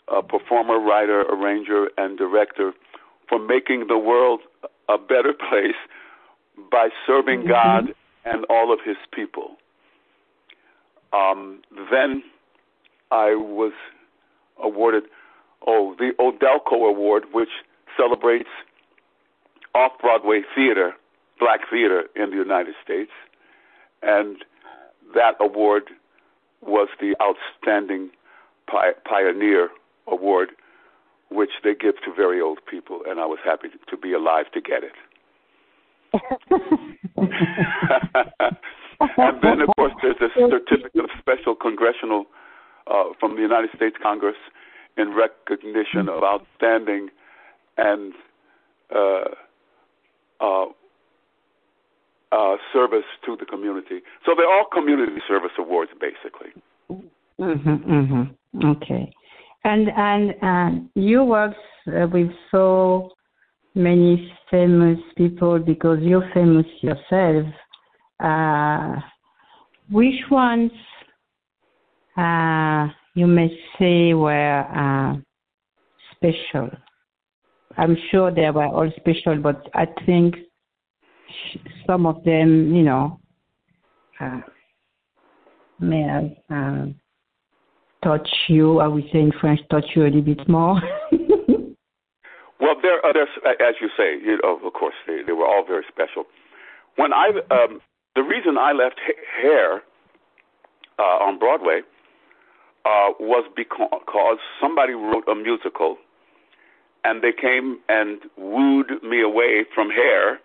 a performer, writer, arranger, and director for making the world a better [laughs] place by serving Mhm. God and all of His people. Um, then I was awarded, oh, the AUDELCO Award, which celebrates off-Broadway theater, black theater in the United States, and that award was the Outstanding Pi- Pioneer Award, which they give to very old people, and I was happy to be alive to get it. [laughs] and then, of course, there's a certificate of special congressional uh, from the United States Congress in recognition of outstanding and uh, uh, uh, service to the community. So they're all community service awards, basically. Mhm, mhm. Okay. And and uh, you work uh, with so many famous people because you're famous yourself. Uh, which ones uh, you may say were uh, special? I'm sure they were all special, but I think some of them, you know, uh, may have. Uh, touch you, I would say in French, touch you a little bit more. [laughs] Well, there, uh, there's, as you say, you know, of course, they, they were all very special. When I, um, the reason I left Hair uh, on Broadway uh, was because somebody wrote a musical, and they came and wooed me away from Hair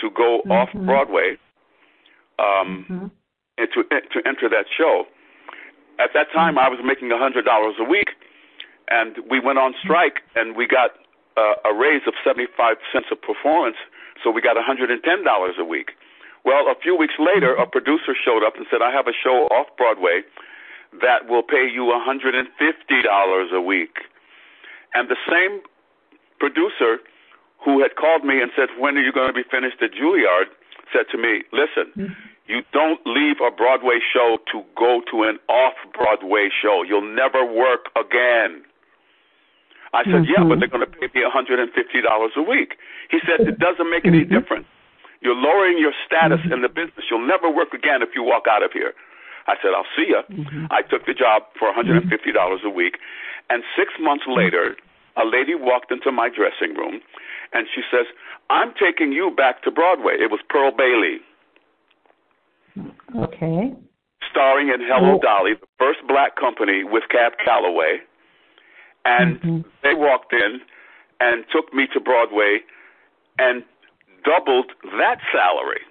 to go Mhm. off Broadway. Um, Mhm. to to enter that show. At that time, I was making a hundred dollars a week, and we went on strike, and we got uh, a raise of seventy five cents a performance, so we got a hundred and ten dollars a week. Well, a few weeks later, a producer showed up and said, "I have a show off Broadway that will pay you a hundred and fifty dollars a week," and the same producer who had called me and said, When are you going to be finished at Juilliard? said to me, Listen, mm-hmm. you don't leave a Broadway show to go to an off Broadway show. You'll never work again. I said, mm-hmm. Yeah, but they're going to pay me $150 a week. He said, It doesn't make any mm-hmm. difference. You're lowering your status mm-hmm. in the business. You'll never work again if you walk out of here. I said, I'll see you. Mm-hmm. I took the job for $150 a week. And six months later, a lady walked into my dressing room and she says, I'm taking you back to Broadway. It was Pearl Bailey. Okay. Starring in Hello oh. Dolly, the first black company with Cab Calloway. And mm-hmm. they walked in and took me to Broadway and doubled that salary.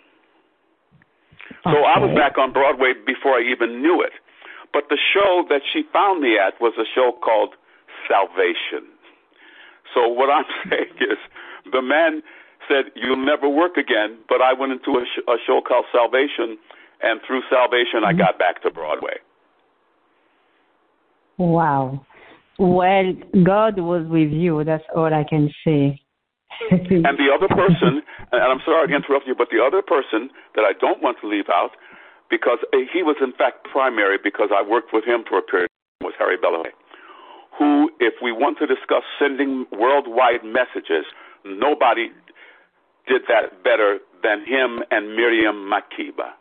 Okay. So I was back on Broadway before I even knew it. But the show that she found me at was a show called Salvation. So what I'm [laughs] saying is, the man said, "You'll never work again." But I went into a, sh- a show called Salvation, and through Salvation, I mm-hmm. got back to Broadway. Wow. Well, God was with you. That's all I can say. [laughs] and the other person, and I'm sorry to interrupt you, but the other person that I don't want to leave out, because eh, he was in fact primary because I worked with him for a period, was Harry Belafonte who, if we want to discuss sending worldwide messages, nobody did that better than him and Miriam Makeba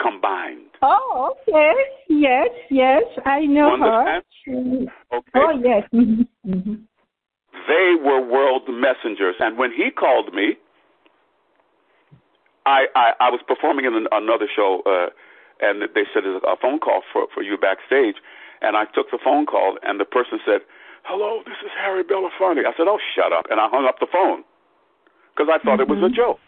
combined. Oh, okay. Yes, yes, I know her. Okay. Oh, yes. [laughs] Mm-hmm. They were world messengers, and when he called me, I I, I was performing in another show, uh, and they said there's a phone call for for you backstage, and I took the phone call, and the person said, Hello, this is Harry Belafonte. I said, Oh, shut up. And I hung up the phone because I thought mm-hmm. it was a mm-hmm. joke.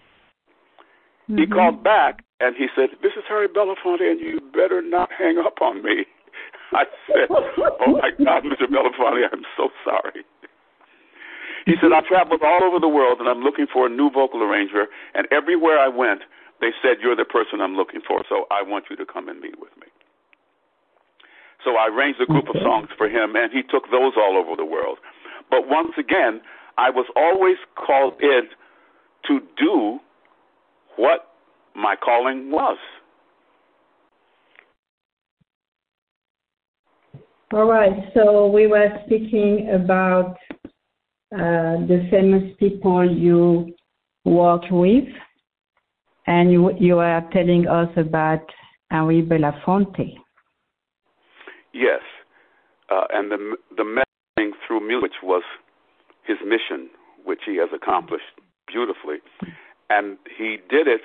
Mm-hmm. He called back and he said, This is Harry Belafonte, and you better not hang up on me. [laughs] I said, Oh my God, Mr. Belafonte, I'm so sorry. He said, I traveled all over the world and I'm looking for a new vocal arranger, and everywhere I went, they said, You're the person I'm looking for, so I want you to come and meet with me. So I arranged a group of songs for him, and he took those all over the world. But once again, I was always called in to do what my calling was. All right. So we were speaking about uh, the famous people you work with, and you, you were telling us about Henri Belafonte. Yes, uh, and the the messaging through music, which was his mission, which he has accomplished beautifully, and he did it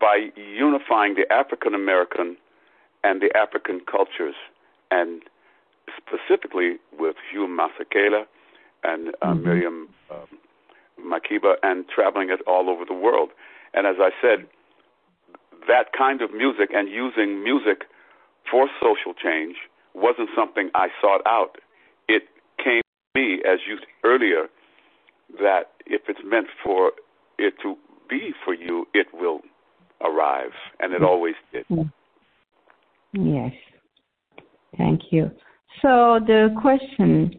by unifying the African American and the African cultures, and specifically with Hugh Masekela and uh, mm-hmm. Miriam um, Makeba, and traveling it all over the world. And as I said, that kind of music and using music for social change wasn't something I sought out. It came to me, as you earlier, that if it's meant for it to be for you, it will arrive, and it always did. Yes. Thank you. So the question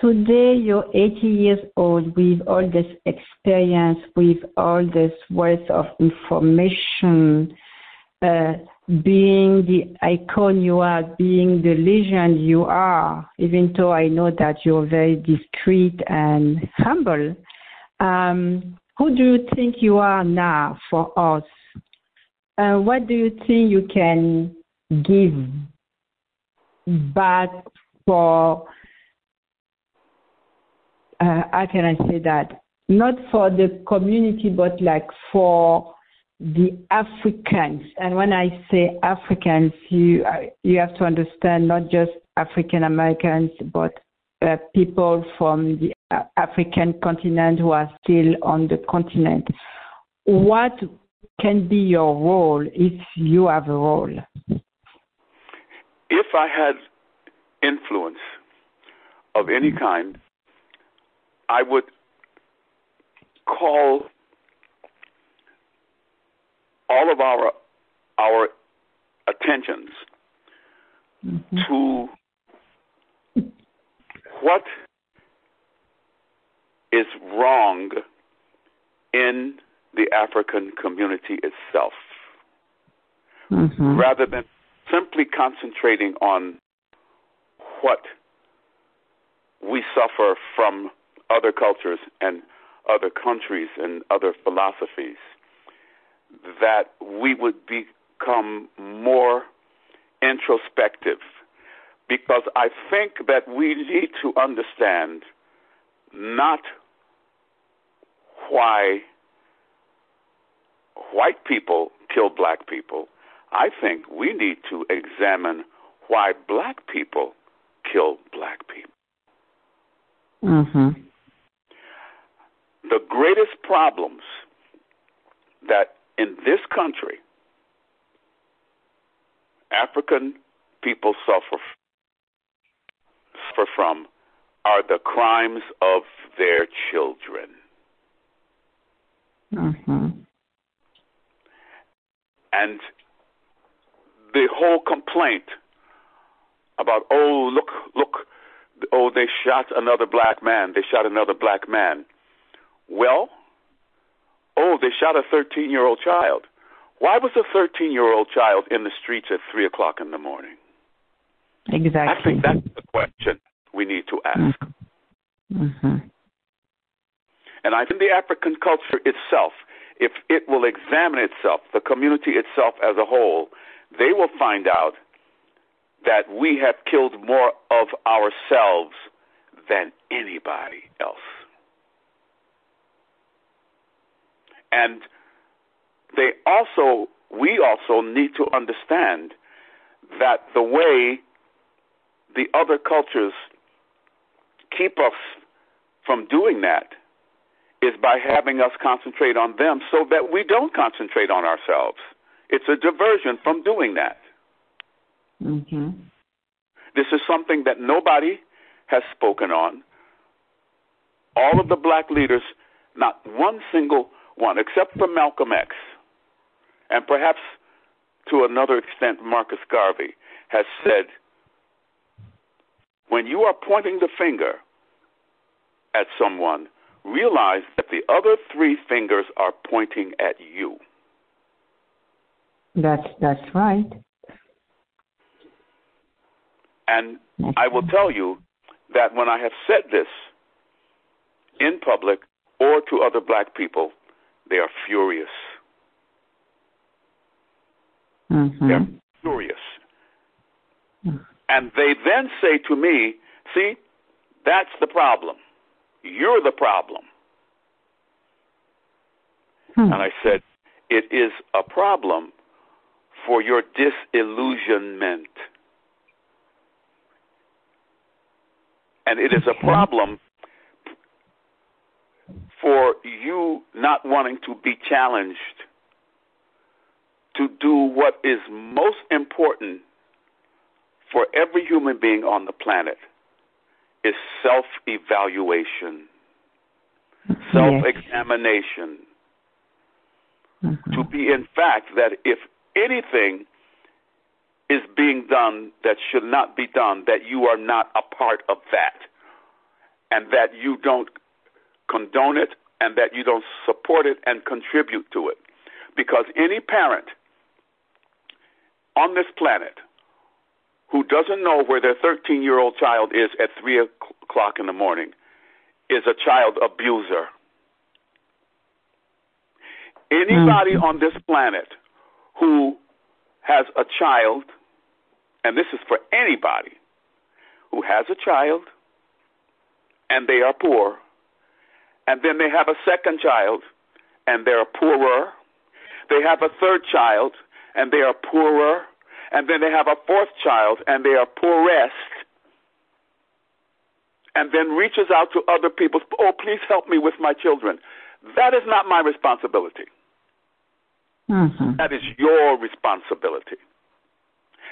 today, you're 80 years old with all this experience, with all this wealth of information. Uh, being the icon you are, being the legend you are, even though I know that you're very discreet and humble, um, who do you think you are now for us? And uh, what do you think you can give back for, uh, how can I say that? Not for the community, but like for the Africans. And when I say Africans, you you have to understand not just African Americans, but uh, people from the African continent who are still on the continent. What can be your role if you have a role? If I had influence of any kind, I would call all of our our attentions mm-hmm. to what is wrong in the African community itself, mm-hmm. rather than simply concentrating on what we suffer from other cultures and other countries and other philosophies, that we would become more introspective because I think that we need to understand not why white people kill black people. I think we need to examine why black people kill black people. Mm-hmm. The greatest problems that in this country African people suffer suffer from are the crimes of their children. Mm-hmm. And the whole complaint about oh look look oh they shot another black man they shot another black man well oh they shot a 13 year old child. Why was a 13 year old child in the streets at three o'clock in the morning? Exactly. I think that's the question we need to ask. Mm-hmm. and i think the african culture itself if it will examine itself the community itself as a whole they will find out that we have killed more of ourselves than anybody else. And they also, we also need to understand that the way the other cultures keep us from doing that is by having us concentrate on them so that we don't concentrate on ourselves. It's a diversion from doing that. Mm-hmm. This is something that nobody has spoken on. All of the black leaders, not one single one, except for Malcolm X, and perhaps to another extent Marcus Garvey, has said when you are pointing the finger at someone, realize that the other three fingers are pointing at you. That's that's right. And I will tell you that when I have said this in public or to other black people, they are furious. Mm-hmm. They're furious. Mm-hmm. And they then say to me, see, that's the problem. You're the problem. Hmm. And I said, it is a problem for your disillusionment. And it is a problem for you not wanting to be challenged to do what is most important for every human being on the planet is self evaluation, self examination. Mm-hmm. To be, in fact, that if anything is being done that should not be done, that you are not a part of that, and that you don't condone it, and that you don't support it and contribute to it. Because any parent on this planet who doesn't know where their 13 year old child is at 3 o'clock in the morning is a child abuser. Anybody mm-hmm. on this planet who has a child, and this is for anybody who has a child and they are poor, and then they have a second child and they're poorer, they have a third child and they are poorer, and then they have a fourth child and they are poorest, and then reaches out to other people, oh, please help me with my children. That is not my responsibility. Mm-hmm. That is your responsibility.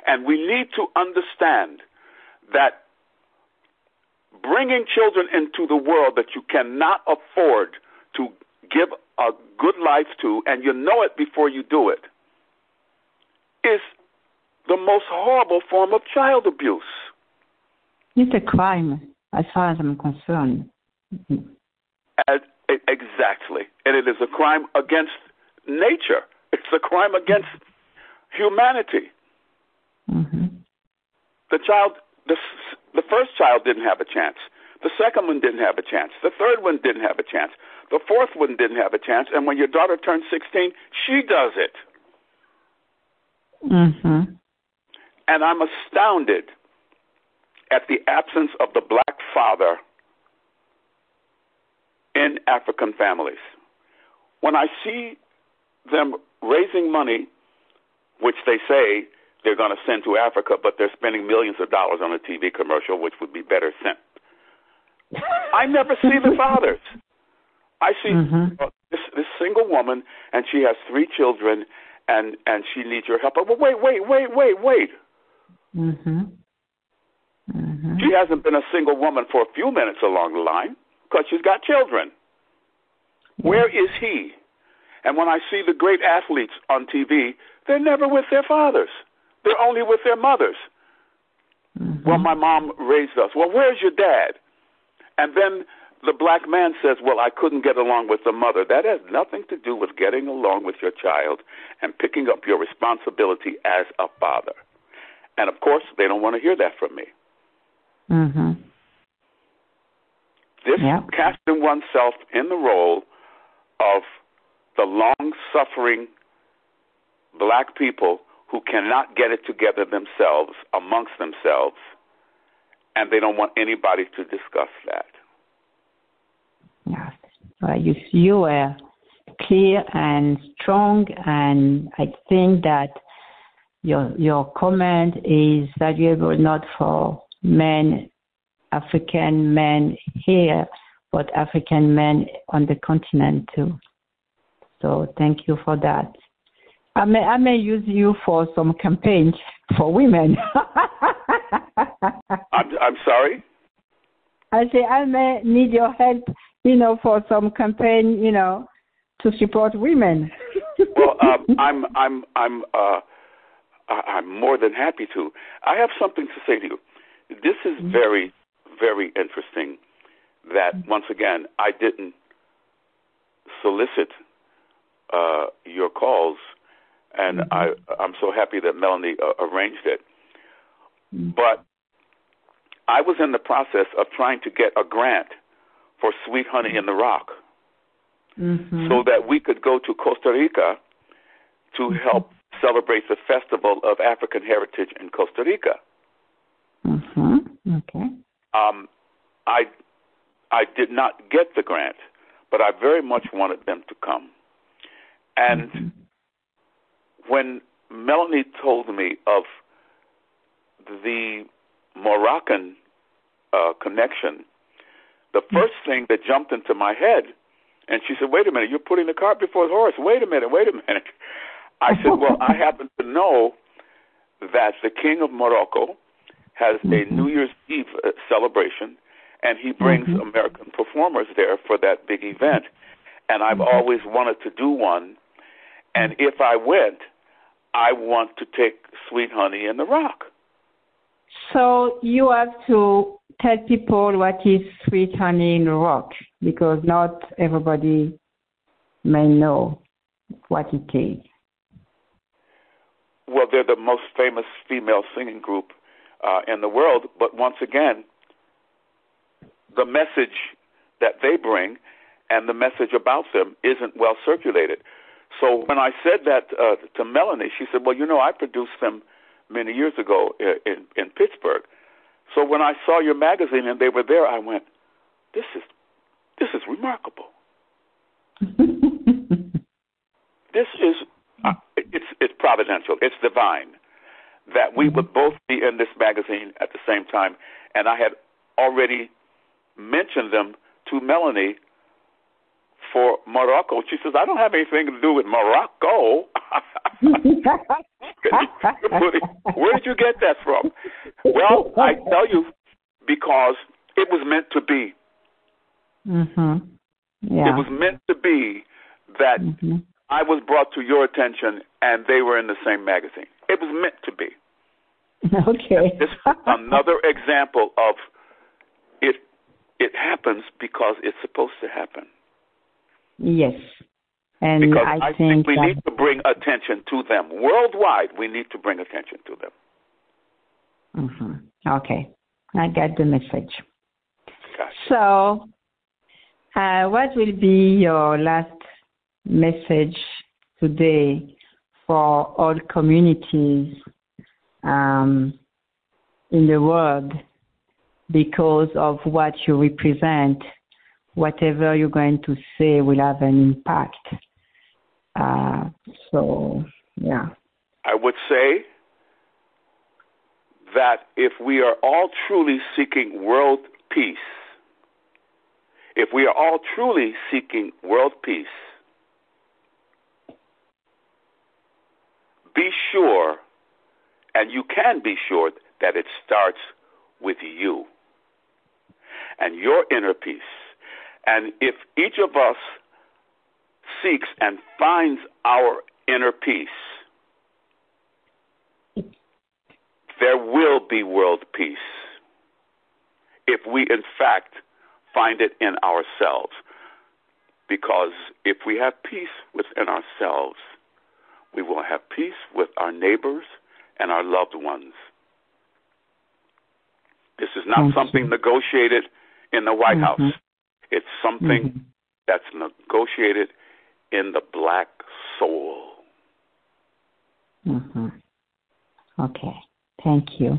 And we need to understand that bringing children into the world that you cannot afford to give a good life to, and you know it before you do it, is the most horrible form of child abuse. It's a crime, as far as I'm concerned. As, exactly. And it is a crime against nature, it's a crime against humanity. Mm-hmm. The child, the, the first child didn't have a chance. The second one didn't have a chance. The third one didn't have a chance. The fourth one didn't have a chance. And when your daughter turns 16, she does it. Mm-hmm. And I'm astounded at the absence of the black father in African families. When I see them raising money, which they say they're going to send to Africa, but they're spending millions of dollars on a TV commercial, which would be better sent. I never see the [laughs] fathers. I see Mhm. uh, this, this single woman, and she has three children, and and she needs your help. But wait, wait, wait, wait, wait. Mm-hmm. Mm-hmm. She hasn't been a single woman for a few minutes along the line because she's got children. Where is he? And when I see the great athletes on TV, they're never with their fathers. They're only with their mothers. Mm-hmm. Well, my mom raised us. Well, where's your dad? And then the black man says, Well, I couldn't get along with the mother. That has nothing to do with getting along with your child and picking up your responsibility as a father. And of course, they don't want to hear that from me. Mm-hmm. This Yeah. casting oneself in the role of the long suffering black people who cannot get it together themselves amongst themselves, and they don't want anybody to discuss that. Yes. Well, you, you were clear and strong, and I think that your your comment is valuable not for men, African men here, but African men on the continent too. So thank you for that. I may I may use you for some campaigns for women. [laughs] I'm, I'm sorry. I say I may need your help, you know, for some campaign, you know, to support women. [laughs] Well, um, [laughs] I'm I'm I'm uh, I'm more than happy to. I have something to say to you. This is very very interesting. That once again, I didn't solicit uh, your calls, and I I'm so happy that Melanie uh, arranged it. But I was in the process of trying to get a grant for Sweet Honey in the Rock mm-hmm. so that we could go to Costa Rica to help celebrate the Festival of African Heritage in Costa Rica. Mm-hmm. Okay. Um, I I did not get the grant, but I very much wanted them to come. And when Melanie told me of the Moroccan uh, connection, the first thing that jumped into my head, and she said, "Wait a minute, you're putting the cart before the horse. Wait a minute, wait a minute." I said, "Well, I [laughs] happen to know that the King of Morocco has a New Year's Eve uh, celebration, and he brings Mhm. American performers there for that big event. And I've always wanted to do one. And if I went, I want to take Sweet Honey in the Rock. So you have to tell people what is sweet honey in the rock because not everybody may know what it is. Well, they're the most famous female singing group uh, in the world. But once again, the message that they bring and the message about them isn't well circulated. So when I said that uh, to Melanie, she said, "Well, you know, I produced them many years ago in, in, in Pittsburgh. So when I saw your magazine and they were there, I went, this is this is remarkable. [laughs] This is uh, it's it's providential. It's divine that we would both be in this magazine at the same time. And I had already mentioned them to Melanie for Morocco. She says, I don't have anything to do with Morocco. [laughs] Where did you get that from? Well, I tell you, because it was meant to be. Mhm. Yeah. It was meant to be that mm-hmm. I was brought to your attention and they were in the same magazine. It was meant to be. [laughs] Okay. this is another example of it it happens because it's supposed to happen. Yes. And because I, I think, think we need to bring attention to them. Worldwide, we need to bring attention to them. Mhm. Okay. I get the message. Gosh. So, uh, what will be your last message today for all communities um, in the world because of what you represent? Whatever you're going to say will have an impact. Uh, so, yeah. I would say that if we are all truly seeking world peace, if we are all truly seeking world peace, be sure, and you can be sure, that it starts with you and your inner peace. And if each of us seeks and finds our inner peace, there will be world peace if we, in fact, find it in ourselves. Because if we have peace within ourselves, we will have peace with our neighbors and our loved ones. This is not Thank something you. negotiated in the White Mhm. House. It's something Mhm. that's negotiated in the black soul. Mhm. Okay. Thank you.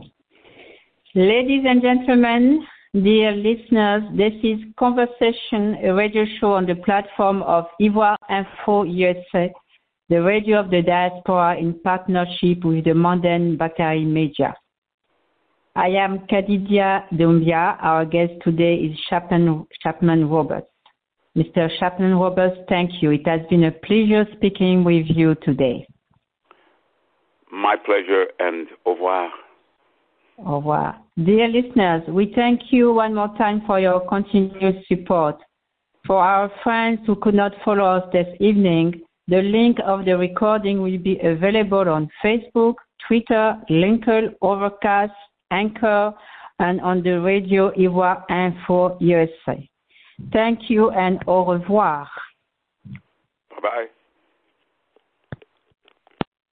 Ladies and gentlemen, dear listeners, this is Conversation, a radio show on the platform of Ivoire Info USA, the radio of the diaspora in partnership with the Mondain Bakari Media. I am Kadidia Doumbia. Our guest today is Chapman, Chapman Roberts. Mr. Chapman Roberts, thank you. It has been a pleasure speaking with you today. My pleasure and au revoir. Au revoir. Dear listeners, we thank you one more time for your continued support. For our friends who could not follow us this evening, the link of the recording will be available on Facebook, Twitter, LinkedIn, Overcast, Anchor, and on the radio Ivoire Info USA. Thank you and au revoir. Bye bye.